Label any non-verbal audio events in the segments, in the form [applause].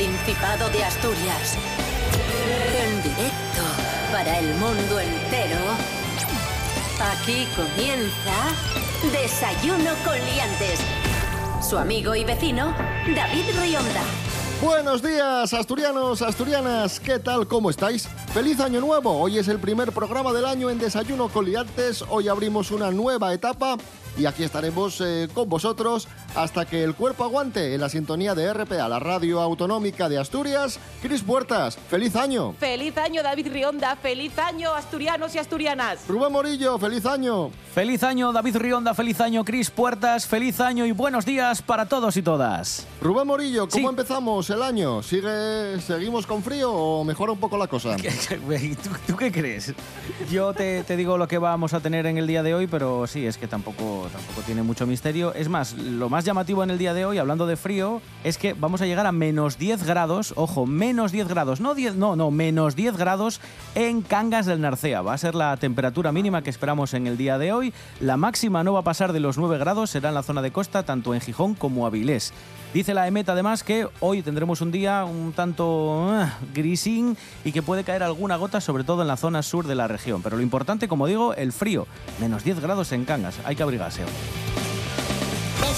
Principado de Asturias. En directo para el mundo entero. Aquí comienza Desayuno con Liantes. Su amigo y vecino, David Rionda. Buenos días, asturianos, asturianas, ¿qué tal? ¿Cómo estáis? ¡Feliz Año Nuevo! Hoy es el primer programa del año en Desayuno con Liantes. Hoy abrimos una nueva etapa y aquí estaremos eh, con vosotros hasta que el cuerpo aguante en la sintonía de RPA, la radio autonómica de Asturias. Cris Puertas, feliz año. Feliz año David Rionda, feliz año asturianos y asturianas. Rubén Morillo, feliz año. Feliz año David Rionda, feliz año Cris Puertas, feliz año y buenos días para todos y todas. Rubén Morillo, ¿cómo Sí. empezamos el año? ¿Sigue, ¿Seguimos con frío o mejora un poco la cosa? [laughs] ¿Tú, tú qué crees? Yo te, te digo lo que vamos a tener en el día de hoy, pero sí, es que tampoco, tampoco tiene mucho misterio. Es más, lo más llamativo en el día de hoy, hablando de frío, es que vamos a llegar a menos 10 grados, ojo, menos 10 grados, no 10, no, no, menos 10 grados en Cangas del Narcea. Va a ser la temperatura mínima que esperamos en el día de hoy. La máxima no va a pasar de los 9 grados, será en la zona de costa, tanto en Gijón como Avilés. Dice la EMET además que hoy tendremos un día un tanto ah, grisín y que puede caer alguna gota, sobre todo en la zona sur de la región. Pero lo importante, como digo, el frío. Menos 10 grados en Cangas. Hay que abrigarse. hoy.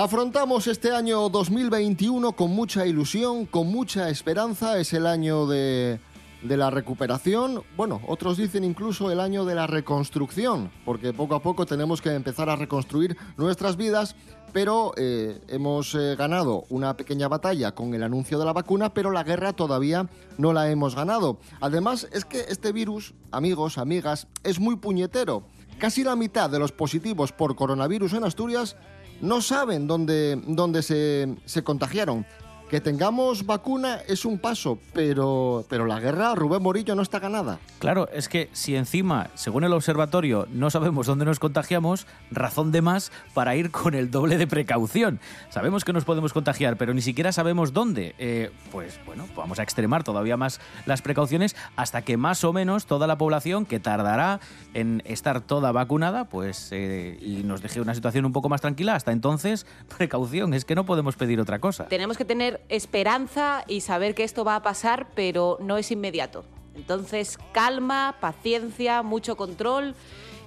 Afrontamos este año 2021 con mucha ilusión, con mucha esperanza. Es el año de, la recuperación. Bueno, otros dicen incluso el año de la reconstrucción, porque poco a poco tenemos que empezar a reconstruir nuestras vidas. Pero eh, hemos eh, ganado una pequeña batalla con el anuncio de la vacuna, pero la guerra todavía no la hemos ganado. Además, es que este virus, amigos, amigas, es muy puñetero. Casi la mitad de los positivos por coronavirus en Asturias no saben dónde, dónde se, se contagiaron. Que tengamos vacuna es un paso, pero, pero la guerra, Rubén Morillo, no está ganada. Claro, es que si encima, según el observatorio, no sabemos dónde nos contagiamos, razón de más para ir con el doble de precaución. Sabemos que nos podemos contagiar, pero ni siquiera sabemos dónde. Eh, pues bueno, vamos a extremar todavía más las precauciones hasta que más o menos toda la población, que tardará en estar toda vacunada, pues eh, y nos deje una situación un poco más tranquila. Hasta entonces, [laughs] precaución, es que no podemos pedir otra cosa. Tenemos que tener esperanza y saber que esto va a pasar, pero no es inmediato. Entonces, calma, paciencia, mucho control,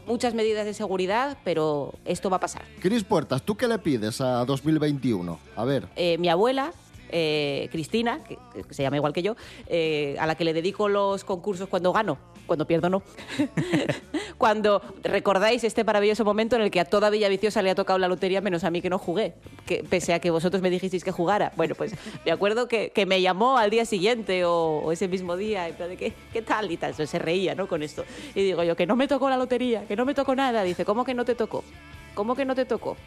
muchas medidas de seguridad, pero esto va a pasar. Cris Puertas, ¿tú qué le pides a 2021? A ver. Eh, mi abuela, eh, Cristina, que, que se llama igual que yo, eh, a la que le dedico los concursos cuando gano, cuando pierdo no. [laughs] cuando recordáis este maravilloso momento en el que a toda Villa Viciosa le ha tocado la lotería, menos a mí que no jugué, que, pese a que vosotros me dijisteis que jugara. Bueno, pues me acuerdo que, que me llamó al día siguiente o, ese mismo día, en plan de ¿qué, qué tal y tal, se reía ¿no? con esto. Y digo yo, que no me tocó la lotería, que no me tocó nada. Dice, ¿cómo que no te tocó? ¿Cómo que no te tocó?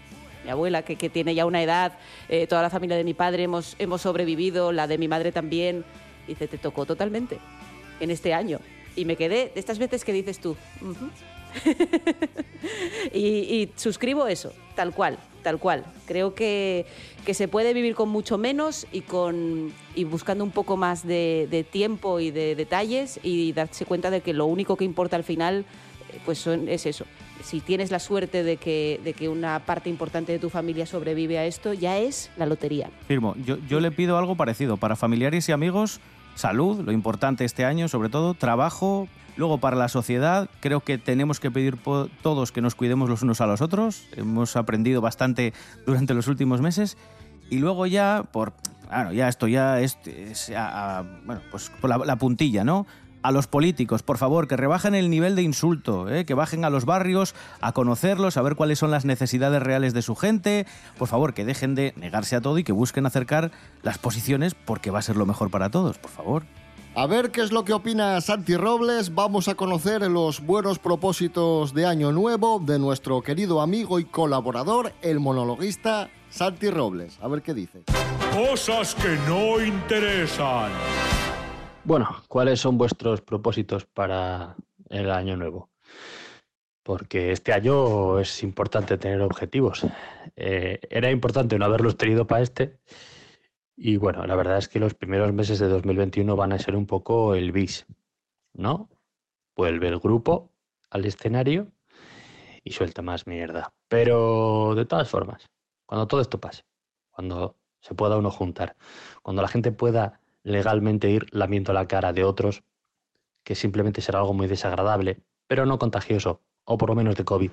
mi abuela, que, que tiene ya una edad, eh, toda la familia de mi padre hemos, hemos sobrevivido, la de mi madre también. Dice, te tocó totalmente en este año. Y me quedé de estas veces que dices tú. [laughs] Y, suscribo eso, tal cual, tal cual. Creo que, que se puede vivir con mucho menos y, con, y buscando un poco más de, de tiempo y de detalles y darse cuenta de que lo único que importa al final eh, pues son- es eso. Si tienes la suerte de que, de que una parte importante de tu familia sobrevive a esto, ya es la lotería. Firmo, yo, yo le pido algo parecido. Para familiares y amigos, salud, lo importante este año, sobre todo, trabajo. Luego, para la sociedad, creo que tenemos que pedir todos que nos cuidemos los unos a los otros. Hemos aprendido bastante durante los últimos meses. Y luego ya, por... Claro, ya esto ya es... bueno, pues por la puntilla, ¿no? A los políticos, por favor, que rebajen el nivel de insulto, ¿eh? que bajen a los barrios a conocerlos, a ver cuáles son las necesidades reales de su gente. Por favor, que dejen de negarse a todo y que busquen acercar las posiciones porque va a ser lo mejor para todos, por favor. A ver qué es lo que opina Santi Robles. Vamos a conocer los buenos propósitos de Año Nuevo de nuestro querido amigo y colaborador, el monologuista Santi Robles. A ver qué dice. Cosas que no interesan. Bueno, ¿cuáles son vuestros propósitos para el año nuevo. Porque este año es importante tener objetivos. Eh, era importante no haberlos tenido para este. Y bueno, la verdad es que los primeros meses de 2021 van a ser un poco el bis, ¿no? Vuelve el grupo al escenario y suelta más mierda. Pero de todas formas, cuando todo esto pase, cuando se pueda uno juntar, cuando la gente pueda legalmente ir lamiendo la cara de otros, que simplemente será algo muy desagradable, pero no contagioso, o por lo menos de COVID,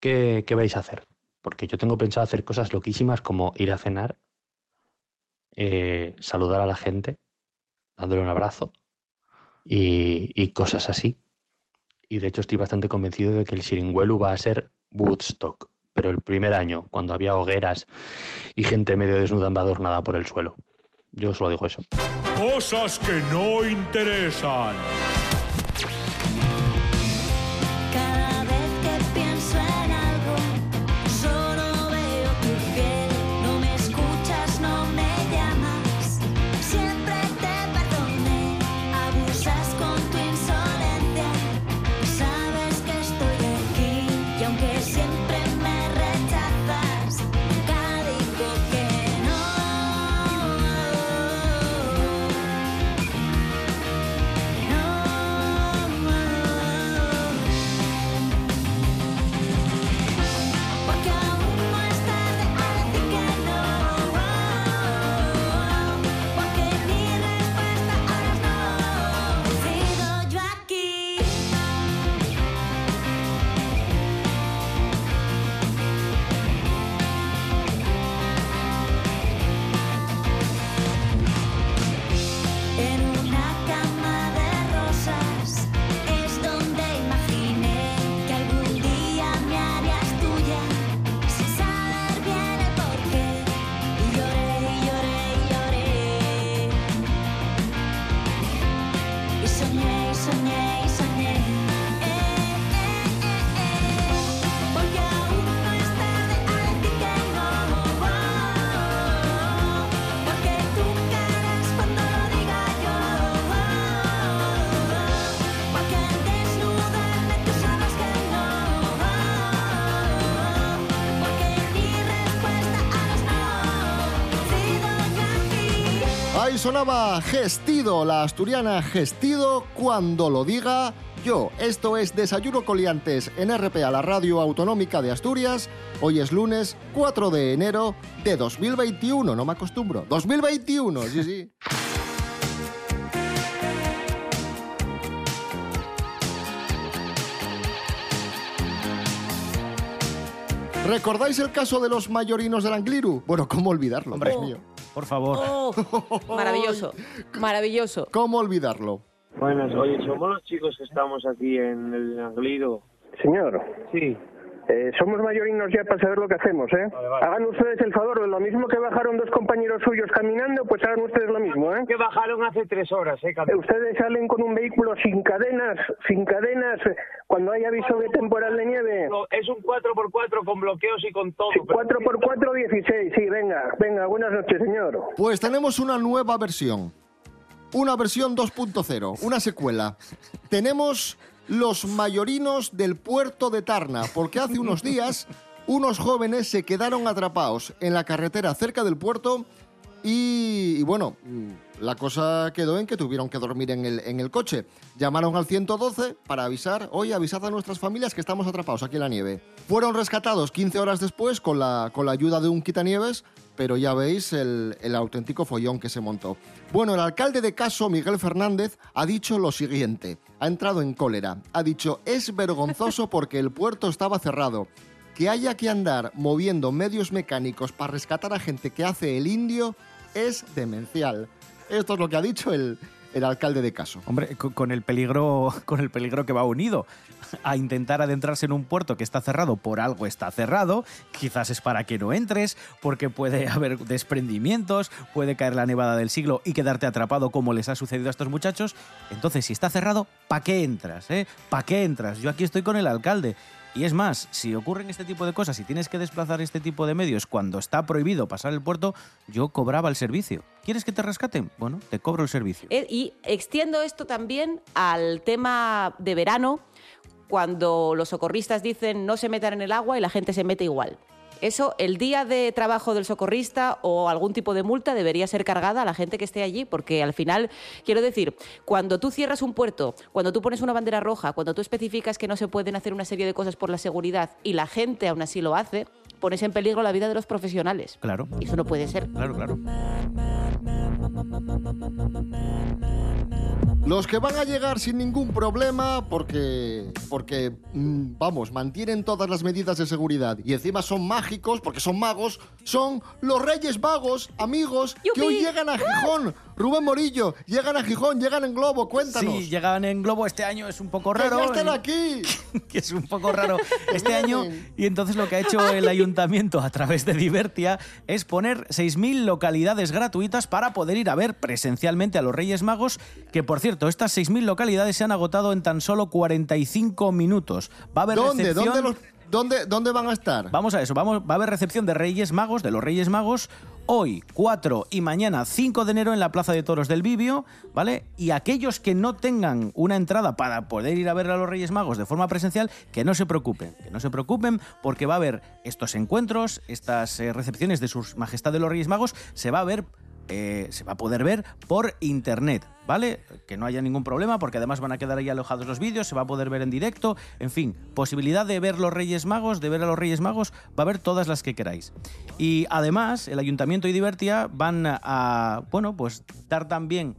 ¿qué, qué vais a hacer? Porque yo tengo pensado hacer cosas loquísimas como ir a cenar, eh, saludar a la gente, dándole un abrazo y, y cosas así. Y de hecho estoy bastante convencido de que el Siringuelu va a ser Woodstock, pero el primer año, cuando había hogueras y gente medio desnuda embadurnada por el suelo. Yo solo digo eso. Cosas que no interesan. Sonaba Gestido, la asturiana Gestido, cuando lo diga yo. Esto es Desayuno Coliantes en RPA, la radio autonómica de Asturias. Hoy es lunes 4 de enero de 2021, no me acostumbro. 2021, sí, sí. ¿Recordáis el caso de los mayorinos del Angliru? Bueno, ¿cómo olvidarlo? Hombre. Dios mío. Por favor. Oh, maravilloso, maravilloso. ¿Cómo olvidarlo? Buenas, oye, somos los chicos que estamos aquí en el Anglido. Señor, Sí. Eh, somos mayorinos ya para saber lo que hacemos, ¿eh? Vale, vale. Hagan ustedes el favor, lo mismo que bajaron dos compañeros suyos caminando, pues hagan ustedes lo mismo, ¿eh? Que bajaron hace tres horas, ¿eh? Eh, cabrón? Ustedes salen con un vehículo sin cadenas, sin cadenas, eh, cuando hay aviso de temporal de nieve. Es un 4x4 con bloqueos y con todo. Sí, pero- 4x4, 16, sí, venga, venga, buenas noches, señor. Pues tenemos una nueva versión. Una versión 2.0, una secuela. Tenemos los mayorinos del puerto de Tarna, porque hace unos días unos jóvenes se quedaron atrapados en la carretera cerca del puerto y, bueno, la cosa quedó en que tuvieron que dormir en el, coche. Llamaron al 112 para avisar, oye, avisad a nuestras familias que estamos atrapados aquí en la nieve. Fueron rescatados 15 horas después con la ayuda de un quitanieves, pero ya veis el, el auténtico follón que se montó. Bueno, el alcalde de Caso, Miguel Fernández, ha dicho lo siguiente. Ha entrado en cólera. Ha dicho, es vergonzoso [laughs] porque el puerto estaba cerrado. Que haya que andar moviendo medios mecánicos para rescatar a gente que hace el indio es demencial. Esto es lo que ha dicho el, el alcalde de Caso. Hombre, co- con el peligro, [laughs] con el peligro que va unido a intentar adentrarse en un puerto que está cerrado por algo está cerrado, quizás es para que no entres, porque puede [laughs] haber desprendimientos, puede caer la nevada del siglo y quedarte atrapado como les ha sucedido a estos muchachos. Entonces, si está cerrado, ¿para qué entras? Eh? ¿Para qué entras? Yo aquí estoy con el alcalde. Y es más, si ocurren este tipo de cosas y tienes que desplazar este tipo de medios cuando está prohibido pasar el puerto, yo cobraba el servicio. ¿Quieres que te rescaten? Bueno, te cobro el servicio. Eh, Y extiendo esto también al tema de verano, cuando los socorristas dicen no se metan en el agua y la gente se mete igual. Eso, el día de trabajo del socorrista o algún tipo de multa debería ser cargada a la gente que esté allí, porque al final, quiero decir, cuando tú cierras un puerto, cuando tú pones una bandera roja, cuando tú especificas que no se pueden hacer una serie de cosas por la seguridad y la gente aún así lo hace, pones en peligro la vida de los profesionales. Claro. Y eso no puede ser. Claro, claro. Los que van a llegar sin ningún problema porque, porque mm, vamos, mantienen todas las medidas de seguridad y encima son mágicos porque son magos, son los Reyes Vagos, amigos, que hoy llegan a Gijón. Rubén Morillo, llegan a Gijón, llegan en globo, cuéntanos. Sí, llegan en globo este año, es un poco ¡Que raro. ya están [laughs] aquí! que es un poco raro este año. Y entonces lo que ha hecho el ayuntamiento a través de Divertia es poner 6.000 localidades gratuitas para poder ir a ver presencialmente a los Reyes Magos, que por cierto, estas 6.000 localidades se han agotado en tan solo 45 minutos. Va a haber ¿Dónde? recepción... ¿Dónde, los- dónde, ¿Dónde van a estar? Vamos a eso, vamos, va a haber recepción de Reyes Magos, de los Reyes Magos, hoy 4 y mañana 5 de enero en la Plaza de Toros del Bibio, ¿vale? Y aquellos que no tengan una entrada para poder ir a ver a los Reyes Magos de forma presencial, que no se preocupen, que no se preocupen porque va a haber estos encuentros, estas eh, recepciones de sus majestades los Reyes Magos, se va a ver eh, se va a poder ver por internet, ¿vale? Que no haya ningún problema, porque además van a quedar ahí alojados los vídeos, se va a poder ver en directo, en fin, posibilidad de ver los Reyes Magos, de ver a los Reyes Magos, va a haber todas las que queráis. Y además, el Ayuntamiento y Divertia van a, bueno, pues dar también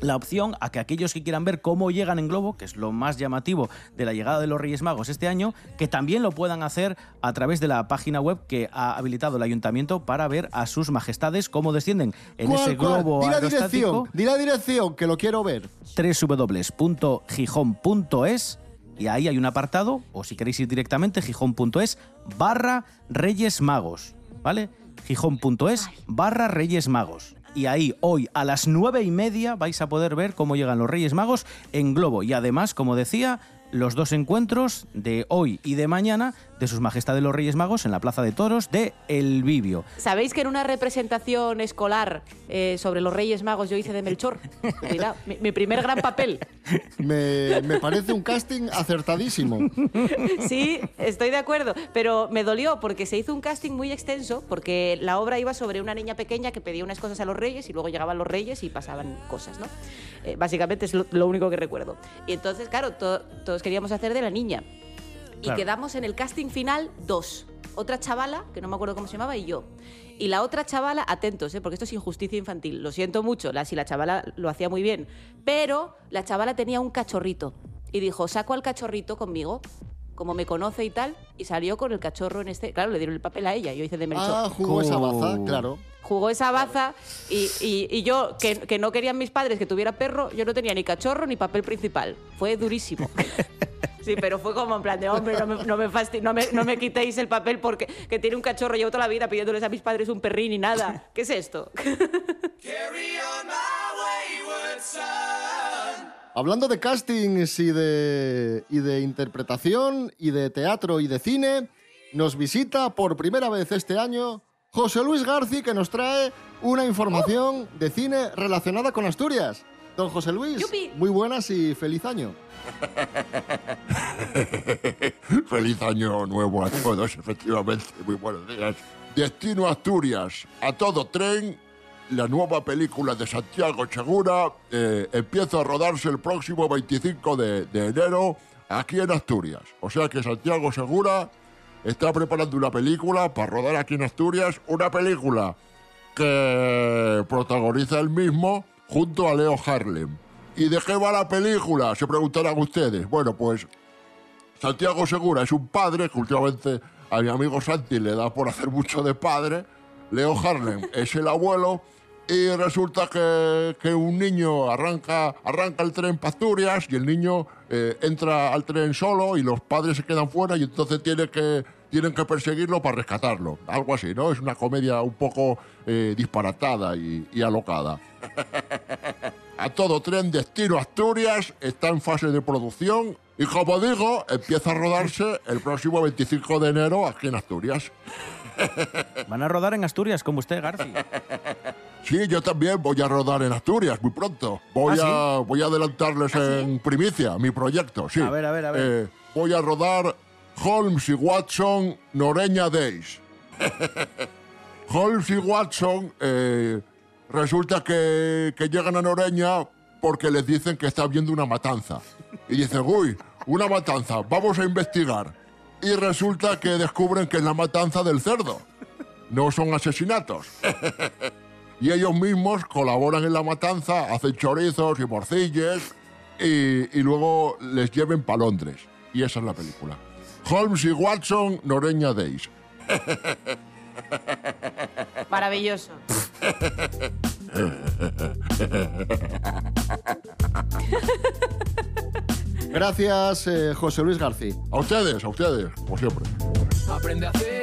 la opción a que aquellos que quieran ver cómo llegan en globo, que es lo más llamativo de la llegada de los Reyes Magos este año, que también lo puedan hacer a través de la página web que ha habilitado el ayuntamiento para ver a sus majestades cómo descienden en ¿Cuál, ese cuál? globo Di la dirección, di la dirección, que lo quiero ver. www.gijón.es y ahí hay un apartado, o si queréis ir directamente, gijón.es barra Reyes Magos, ¿vale? Gijón.es barra Reyes Magos. Y ahí hoy a las nueve y media vais a poder ver cómo llegan los Reyes Magos en globo. Y además, como decía, los dos encuentros de hoy y de mañana de sus majestades los Reyes Magos en la Plaza de Toros de El Vivio. ¿Sabéis que en una representación escolar eh, sobre los Reyes Magos yo hice de Melchor? Mira, mi, mi primer gran papel. [laughs] Me, me parece un casting acertadísimo. Sí, estoy de acuerdo, pero me dolió porque se hizo un casting muy extenso, porque la obra iba sobre una niña pequeña que pedía unas cosas a los reyes y luego llegaban los reyes y pasaban cosas, ¿no? Eh, básicamente es lo, lo único que recuerdo. Y entonces, claro, to- todos queríamos hacer de la niña. Y Claro. quedamos en el casting final dos. Otra chavala, que no me acuerdo cómo se llamaba, y yo. Y la otra chavala, atentos, ¿eh? porque esto es injusticia infantil. Lo siento mucho, la, si la chavala lo hacía muy bien. Pero la chavala tenía un cachorrito. Y dijo, saco al cachorrito conmigo, como me conoce y tal. Y salió con el cachorro en este... Claro, le dieron el papel a ella, yo hice de Melchor. Ah, jugó esa baza, claro. Jugó esa baza y, y- y yo, que, que no querían mis padres que tuviera perro, yo no tenía ni cachorro ni papel principal. Fue durísimo. [laughs] Sí, pero fue como en plan de, hombre, no me, no me, fasti- no me, no me quitéis el papel porque que tiene un cachorro. Llevo toda la vida pidiéndoles a mis padres un perrín y nada. [laughs] ¿Qué es esto? Hablando de castings y de, y de interpretación y de teatro y de cine, nos visita por primera vez este año José Luis Garci que nos trae una información de cine relacionada con Asturias. Don José Luis, muy buenas y feliz año. [laughs] Feliz año nuevo a todos, efectivamente. Muy buenos días. Destino Asturias. A todo tren, la nueva película de Santiago Segura eh, empieza a rodarse el próximo 25 de, de enero aquí en Asturias. O sea que Santiago Segura está preparando una película para rodar aquí en Asturias. Una película que protagoniza él mismo junto a Leo Harlem. ¿Y de qué va la película? Se preguntarán ustedes. Bueno, pues Santiago Segura es un padre que últimamente a mi amigo Santi le da por hacer mucho de padre. Leo Harlem [laughs] es el abuelo y resulta que, que un niño arranca, arranca el tren para y el niño eh, entra al tren solo y los padres se quedan fuera y entonces tiene que, tienen que perseguirlo para rescatarlo. Algo así, ¿no? Es una comedia un poco eh, disparatada y, y alocada. [laughs] A todo tren Destino Asturias está en fase de producción y como digo, empieza a rodarse el próximo 25 de enero aquí en Asturias. [laughs] Van a rodar en Asturias, como usted, Garci. [laughs] Sí, yo también voy a rodar en Asturias muy pronto. Voy, ¿Ah, a, voy a adelantarles en primicia mi proyecto, sí. A ver, a ver, a ver. Eh, voy a rodar Holmes y Watson Noreña Days. [laughs] Holmes y Watson eh, resulta que, que llegan a Noreña porque les dicen que está habiendo una matanza. Y dicen, uy, una matanza, vamos a investigar. Y resulta que descubren que es la matanza del cerdo. No son asesinatos. [laughs] y ellos mismos colaboran en la matanza, hacen chorizos y morcilles y, y luego les lleven para Londres. Y esa es la película. Holmes y Watson, Noreña Days. Maravilloso. Gracias, eh, José Luis García. A ustedes, a ustedes, como siempre. Aprende a hacer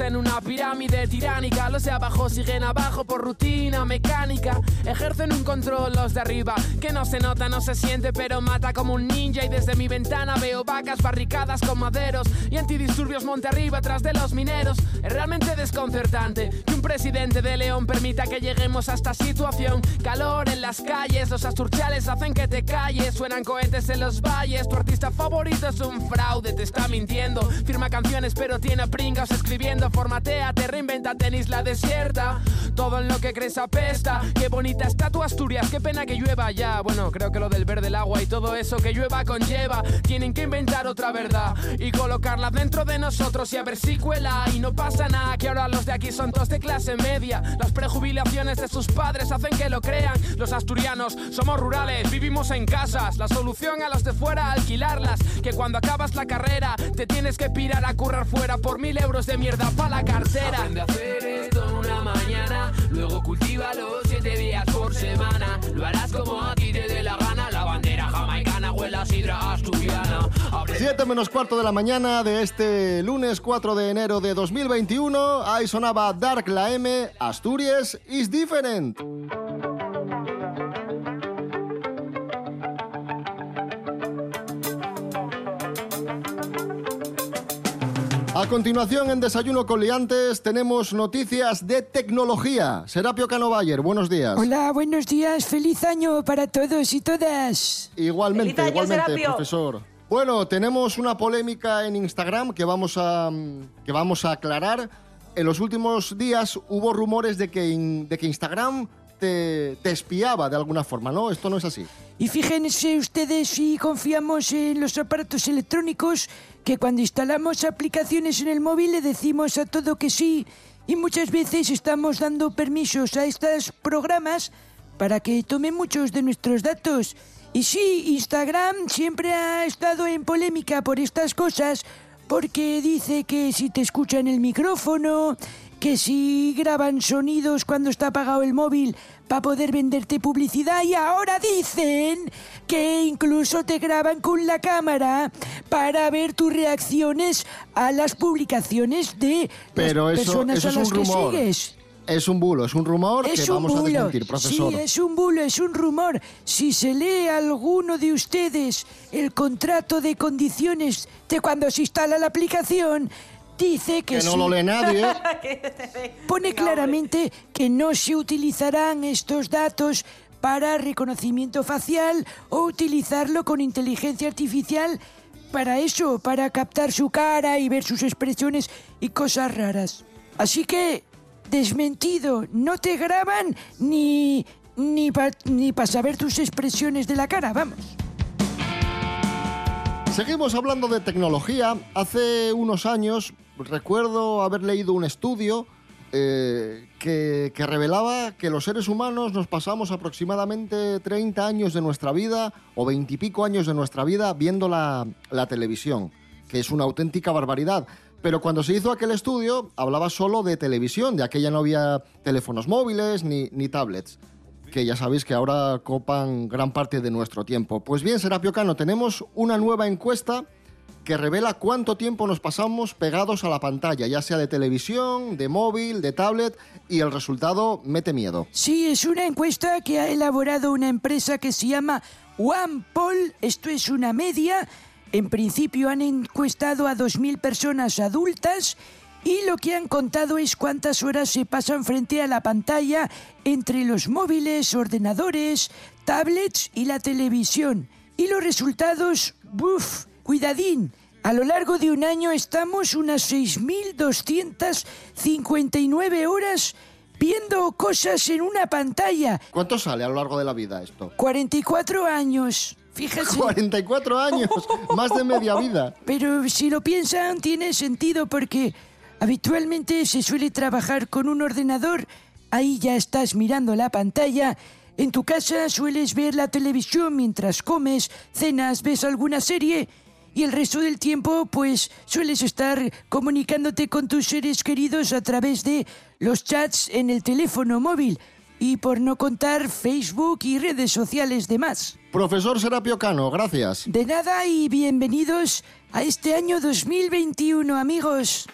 en una pirámide tiránica, los de abajo siguen abajo por rutina mecánica. Ejercen un control los de arriba, que no se nota, no se siente, pero mata como un ninja. Y desde mi ventana veo vacas barricadas con maderos y antidisturbios monte arriba tras de los mineros. Es realmente desconcertante que un presidente de León permita que lleguemos a esta situación. Calor en las calles, los asturciales hacen que te calles, suenan cohetes en los valles. Tu artista favorito es un fraude, te está mintiendo. Firma canciones, pero tiene pringas escribiendo. Formatea, te reinventate en isla desierta. Todo en lo que crees apesta. Qué bonita está tu Asturias, qué pena que llueva ya. Bueno, creo que lo del verde, el agua y todo eso que llueva conlleva. Tienen que inventar otra verdad y colocarla dentro de nosotros y a ver si cuela. Y no pasa nada, que ahora los de aquí son todos de clase media. Las prejubilaciones de sus padres hacen que lo crean. Los asturianos somos rurales, vivimos en casas. La solución a los de fuera, alquilarlas. Que cuando acabas la carrera, te tienes que pirar a currar fuera por mil euros de mierda para la cartera. Aprende a hacer esto una mañana, luego cultívalo siete días por semana. Lo harás como a ti te dé la gana, la bandera jamaicana o la sidra asturiana. Aprende 7 menos cuarto de la mañana de este lunes 4 de enero de 2021. Ahí sonaba Dark la M, Asturias is different. A continuación, en Desayuno con Liantes, tenemos noticias de tecnología. Serapio Canovayer, buenos días. Hola, buenos días. Feliz año para todos y todas. Igualmente, ¡Feliz año, igualmente, Serapio! profesor. Bueno, tenemos una polémica en Instagram que vamos a, que vamos a aclarar. En los últimos días hubo rumores de que, in- de que Instagram te, te espiaba de alguna forma, ¿no? Esto no es así. Y fíjense ustedes si confiamos en los aparatos electrónicos, que cuando instalamos aplicaciones en el móvil le decimos a todo que sí, y muchas veces estamos dando permisos a estos programas para que tomen muchos de nuestros datos. Y sí, Instagram siempre ha estado en polémica por estas cosas, porque dice que si te escuchan el micrófono, que si graban sonidos cuando está apagado el móvil para poder venderte publicidad y ahora dicen que incluso te graban con la cámara para ver tus reacciones a las publicaciones de Pero las eso, personas eso a es las un que rumor. sigues. Es un bulo, es un rumor Es que un vamos a bulo. desmentir, profesor. Sí, es un bulo, es un rumor. Si se lee alguno de ustedes el contrato de condiciones de cuando se instala la aplicación, dice que, Que no sí. lo lee nadie. [laughs] Pone claramente que no se utilizarán estos datos para reconocimiento facial o utilizarlo con inteligencia artificial para eso, para captar su cara y ver sus expresiones y cosas raras. Así que, desmentido, no te graban ni ni para ni pa saber tus expresiones de la cara, vamos. Seguimos hablando de tecnología. Hace unos años recuerdo haber leído un estudio eh, que, que revelaba que los seres humanos nos pasamos aproximadamente 30 años de nuestra vida o 20 y pico años de nuestra vida viendo la, la televisión, que es una auténtica barbaridad. Pero cuando se hizo aquel estudio, hablaba solo de televisión, de aquella no había teléfonos móviles ni, ni tablets, que ya sabéis que ahora copan gran parte de nuestro tiempo. Pues bien, Serapio Cano, tenemos una nueva encuesta que revela cuánto tiempo nos pasamos pegados a la pantalla, ya sea de televisión, de móvil, de tablet, y el resultado mete miedo. Sí, es una encuesta que ha elaborado una empresa que se llama OnePoll. Esto es una media. En principio han encuestado a 2.000 personas adultas y lo que han contado es cuántas horas se pasan frente a la pantalla entre los móviles, ordenadores, tablets y la televisión. Y los resultados, ¡buf! Cuidadín, a lo largo de un año estamos unas 6.259 horas viendo cosas en una pantalla. ¿Cuánto sale a lo largo de la vida esto? 44 años. Fíjese. 44 años, [laughs] más de media vida. Pero si lo piensan, tiene sentido porque habitualmente se suele trabajar con un ordenador. Ahí ya estás mirando la pantalla. En tu casa sueles ver la televisión mientras comes, cenas, ves alguna serie. Y el resto del tiempo, pues, sueles estar comunicándote con tus seres queridos a través de los chats en el teléfono móvil. Y por no contar Facebook y redes sociales de más. Profesor Serapio Cano, gracias. De nada y bienvenidos a este año 2021, amigos.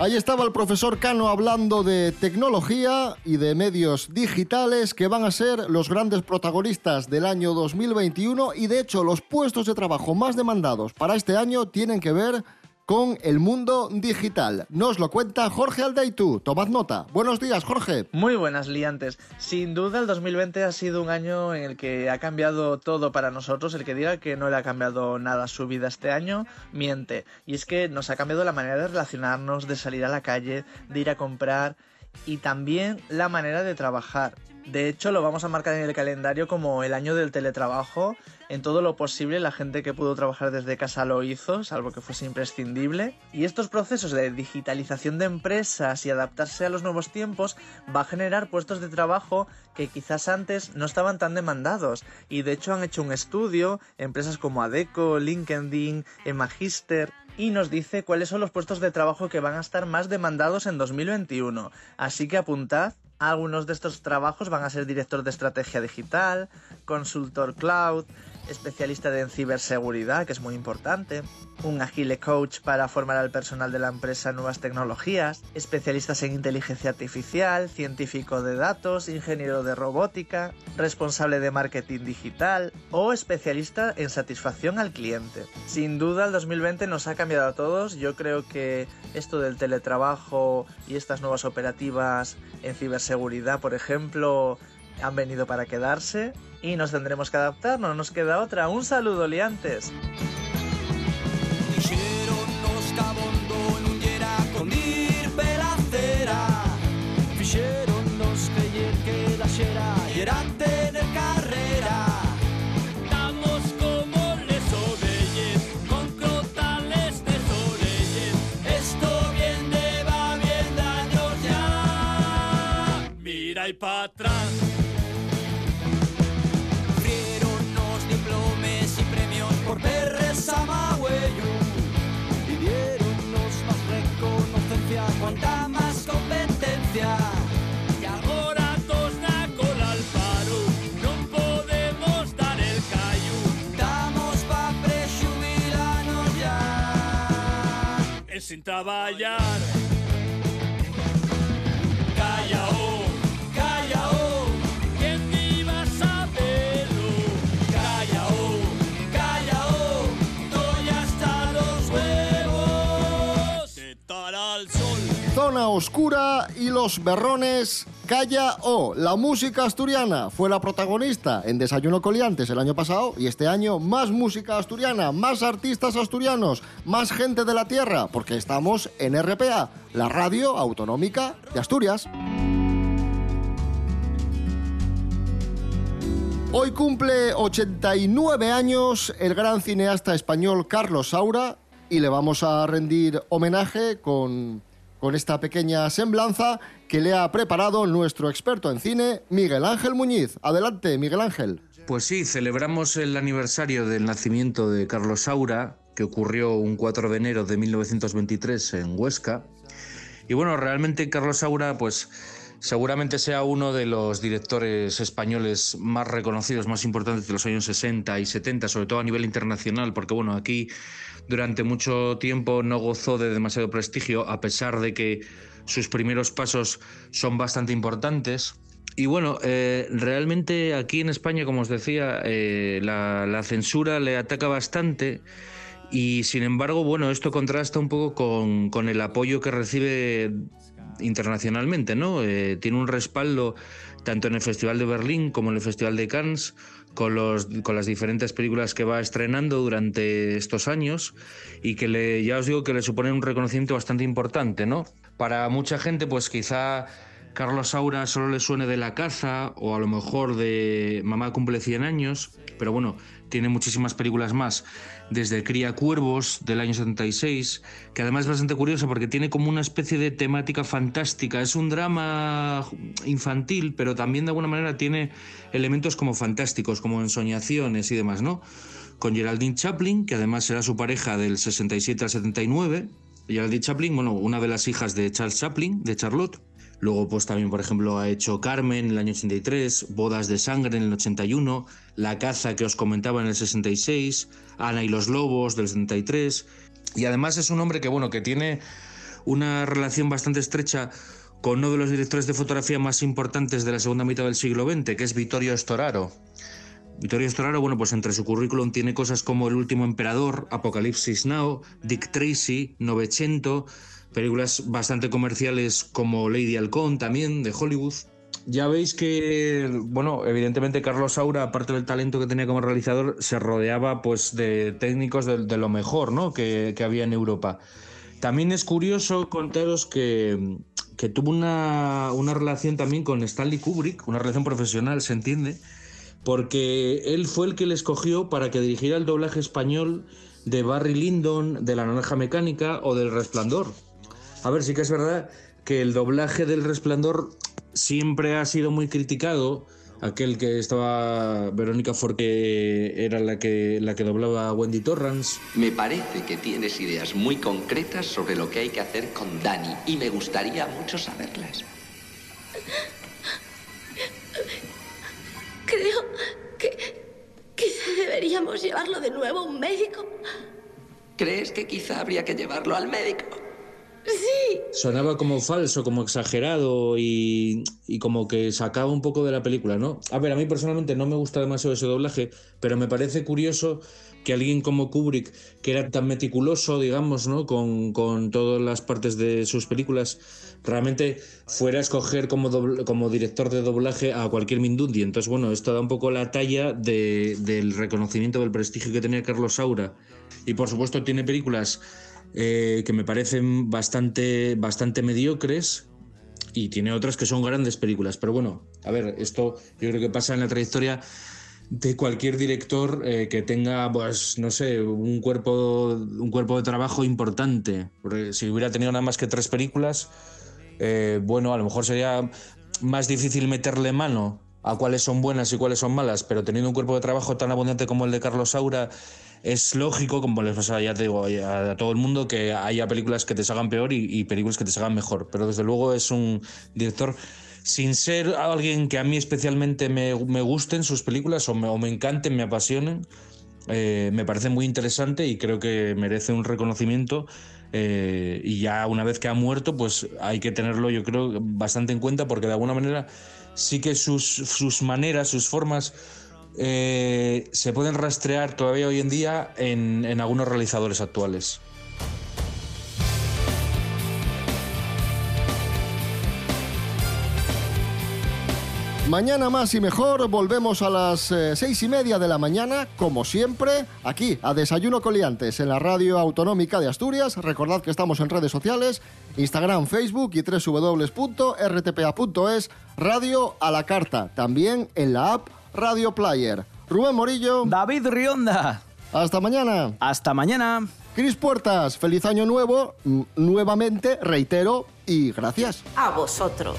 Ahí estaba el profesor Cano hablando de tecnología y de medios digitales que van a ser los grandes protagonistas del año 2021 y de hecho los puestos de trabajo más demandados para este año tienen que ver con el mundo digital. Nos lo cuenta Jorge Aldeitu. Tomad nota. Buenos días, Jorge. Muy buenas, liantes. Sin duda, el 2020 ha sido un año en el que ha cambiado todo para nosotros. El que diga que no le ha cambiado nada su vida este año, miente. Y es que nos ha cambiado la manera de relacionarnos, de salir a la calle, de ir a comprar y también la manera de trabajar. De hecho, lo vamos a marcar en el calendario como el año del teletrabajo. En todo lo posible, la gente que pudo trabajar desde casa lo hizo, salvo que fuese imprescindible. Y estos procesos de digitalización de empresas y adaptarse a los nuevos tiempos va a generar puestos de trabajo que quizás antes no estaban tan demandados. Y de hecho han hecho un estudio, empresas como Adeco, LinkedIn, Magister, y nos dice cuáles son los puestos de trabajo que van a estar más demandados en 2021. Así que apuntad algunos de estos trabajos van a ser director de estrategia digital, consultor cloud, especialista en ciberseguridad, que es muy importante, un agile coach para formar al personal de la empresa en nuevas tecnologías, especialistas en inteligencia artificial, científico de datos, ingeniero de robótica, responsable de marketing digital o especialista en satisfacción al cliente. Sin duda el 2020 nos ha cambiado a todos, yo creo que esto del teletrabajo y estas nuevas operativas en ciberseguridad, por ejemplo, han venido para quedarse y nos tendremos que adaptar, no nos queda otra. Un saludo, liantes. Y pa' atrás diplomes y premios por perres a Mahuello y dieronnos más reconocencia, cuanta más competencia. Y agora tos na cola al paro, non podemos dar el callo. Damos pa prexubilarnos ya. E sin traballar. Oscura y los Berrones Calla O. La música asturiana fue la protagonista en Desayuno Coliantes el año pasado y este año más música asturiana, más artistas asturianos, más gente de la tierra, porque estamos en RPA, la radio autonómica de Asturias. Hoy cumple 89 años el gran cineasta español Carlos Saura y le vamos a rendir homenaje con, con esta pequeña semblanza que le ha preparado nuestro experto en cine, Miguel Ángel Muñiz. Adelante, Miguel Ángel. Pues sí, celebramos el aniversario del nacimiento de Carlos Saura, que ocurrió un 4 de enero de 1923 en Huesca. Y bueno, realmente Carlos Saura, pues seguramente sea uno de los directores españoles más reconocidos, más importantes de los años 60 y 70, sobre todo a nivel internacional, porque bueno, aquí durante mucho tiempo no gozó de demasiado prestigio, a pesar de que sus primeros pasos son bastante importantes. Y bueno, eh, realmente aquí en España, como os decía, eh, la, censura le ataca bastante. Y sin embargo, bueno, esto contrasta un poco con el apoyo que recibe internacionalmente, ¿no? Eh, tiene un respaldo tanto en el Festival de Berlín como en el Festival de Cannes, con, los, con las diferentes películas que va estrenando durante estos años y que le, ya os digo que le supone un reconocimiento bastante importante, ¿no? Para mucha gente, pues quizá Carlos Saura solo le suene de La Caza o a lo mejor de Mamá cumple 100 años, pero bueno, tiene muchísimas películas más, desde Cría Cuervos del año 76, que además es bastante curioso porque tiene como una especie de temática fantástica, es un drama infantil, pero también de alguna manera tiene elementos como fantásticos, como ensoñaciones y demás, ¿no? Con Geraldine Chaplin, que además será su pareja del 67 al 79, Geraldine Chaplin, bueno, una de las hijas de Charles Chaplin, de Charlotte, Luego, pues también, por ejemplo, ha hecho Carmen en el año 83, Bodas de Sangre en el 81, La Caza que os comentaba en el 66, Ana y los Lobos del 73. Y además es un hombre que, bueno, que tiene una relación bastante estrecha con uno de los directores de fotografía más importantes de la segunda mitad del siglo XX, que es Vittorio Storaro. Vittorio Storaro, bueno, pues entre su currículum tiene cosas como El último emperador, Apocalipsis Now, Dick Tracy, Novecento, películas bastante comerciales como Lady Halcón también, de Hollywood. Ya veis que, bueno, evidentemente Carlos Saura, aparte del talento que tenía como realizador, se rodeaba pues de técnicos de, lo mejor, ¿no? Que, que había en Europa. También es curioso contaros que, que tuvo una, una relación también con Stanley Kubrick, una relación profesional, se entiende, porque él fue el que le escogió para que dirigiera el doblaje español de Barry Lyndon, de La Naranja Mecánica o del Resplandor. A ver, sí que es verdad que el doblaje del Resplandor siempre ha sido muy criticado. Aquel que estaba Verónica Forqué era la que, la que doblaba a Wendy Torrance. Me parece que tienes ideas muy concretas sobre lo que hay que hacer con Dani y me gustaría mucho saberlas. Creo que quizá deberíamos llevarlo de nuevo a un médico. ¿Crees que quizá habría que llevarlo al médico? Sonaba como falso, como exagerado y, y como que sacaba un poco de la película, ¿no? A ver, a mí personalmente no me gusta demasiado ese doblaje, pero me parece curioso que alguien como Kubrick, que era tan meticuloso, digamos, ¿no? Con, todas las partes de sus películas, realmente fuera a escoger como, dobl- como director de doblaje a cualquier Mindundi. Entonces, bueno, esto da un poco la talla de- del reconocimiento, del prestigio que tenía Carlos Saura. Y por supuesto tiene películas eh, que me parecen bastante, bastante mediocres y tiene otras que son grandes películas. Pero bueno, a ver, esto yo creo que pasa en la trayectoria de cualquier director eh, que tenga, pues, no sé, un cuerpo, un cuerpo de trabajo importante. Si hubiera tenido nada más que tres películas, eh, bueno, a lo mejor sería más difícil meterle mano a cuáles son buenas y cuáles son malas, pero teniendo un cuerpo de trabajo tan abundante como el de Carlos Saura, es lógico, como les pasa ya te digo, a, todo el mundo, que haya películas que te salgan peor y, películas que te salgan mejor. Pero desde luego es un director, sin ser alguien que a mí especialmente me, me gusten sus películas o me, o me encanten, me apasionen, eh, me parece muy interesante y creo que merece un reconocimiento. eh, y ya una vez que ha muerto, pues hay que tenerlo, yo creo, bastante en cuenta porque de alguna manera sí que sus, sus maneras, sus formas eh, se pueden rastrear todavía hoy en día en, algunos realizadores actuales. Mañana más y mejor, volvemos a las eh, seis y media de la mañana, como siempre, aquí a Desayuno Coliantes, en la radio autonómica de Asturias. Recordad que estamos en redes sociales, Instagram, Facebook y www.rtpa.es, radio a la carta, también en la app Radio Player. Rubén Morillo. David Rionda. Hasta mañana. Hasta mañana. Cris Puertas, feliz año nuevo, nuevamente, reitero, y gracias. A vosotros.